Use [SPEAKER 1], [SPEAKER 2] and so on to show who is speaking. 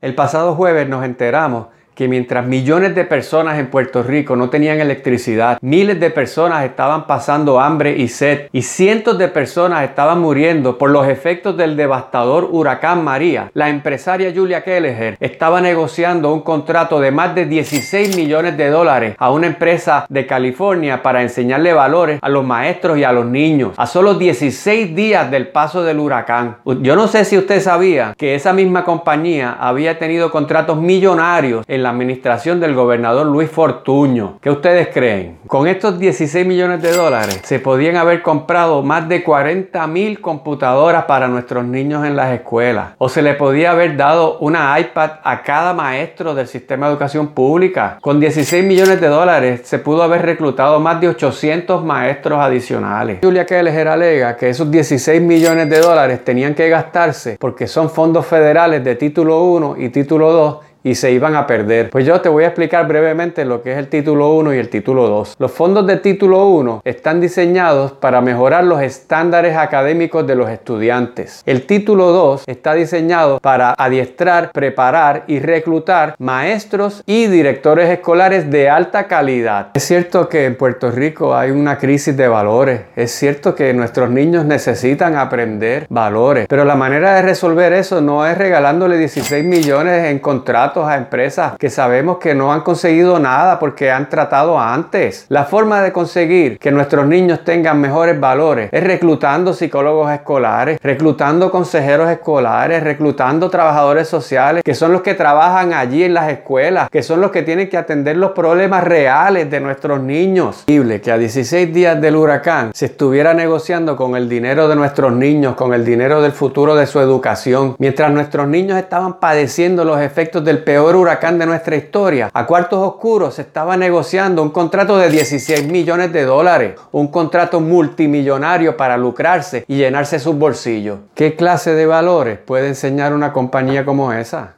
[SPEAKER 1] El pasado jueves nos enteramos que mientras millones de personas en Puerto Rico no tenían electricidad, miles de personas estaban pasando hambre y sed y cientos de personas estaban muriendo por los efectos del devastador huracán María, la empresaria Julia Kelleher estaba negociando un contrato de más de 16 millones de dólares a una empresa de California para enseñarle valores a los maestros y a los niños, a solo 16 días del paso del huracán. Yo no sé si usted sabía que esa misma compañía había tenido contratos millonarios en la administración del gobernador Luis Fortuño. ¿Qué ustedes creen? Con estos 16 millones de dólares se podían haber comprado más de 40 mil computadoras para nuestros niños en las escuelas. O se le podía haber dado una iPad a cada maestro del sistema de educación pública. Con 16 millones de dólares se pudo haber reclutado más de 800 maestros adicionales. Julia Keller alega que esos 16 millones de dólares tenían que gastarse porque son fondos federales de título 1 y título 2 y se iban a perder. Pues yo te voy a explicar brevemente lo que es el título 1 y el título 2. Los fondos de título 1 están diseñados para mejorar los estándares académicos de los estudiantes. El título 2 está diseñado para adiestrar, preparar y reclutar maestros y directores escolares de alta calidad. Es cierto que en Puerto Rico hay una crisis de valores. Es cierto que nuestros niños necesitan aprender valores. Pero la manera de resolver eso no es regalándole 16 millones en contratos a empresas que sabemos que no han conseguido nada porque han tratado antes. La forma de conseguir que nuestros niños tengan mejores valores es reclutando psicólogos escolares, reclutando consejeros escolares, reclutando trabajadores sociales, que son los que trabajan allí en las escuelas, que son los que tienen que atender los problemas reales de nuestros niños. Que a 16 días del huracán se estuviera negociando con el dinero de nuestros niños, con el dinero del futuro de su educación, mientras nuestros niños estaban padeciendo los efectos del peor huracán de nuestra historia. A cuartos oscuros se estaba negociando un contrato de 16 millones de dólares, un contrato multimillonario para lucrarse y llenarse sus bolsillos. ¿Qué clase de valores puede enseñar una compañía como esa?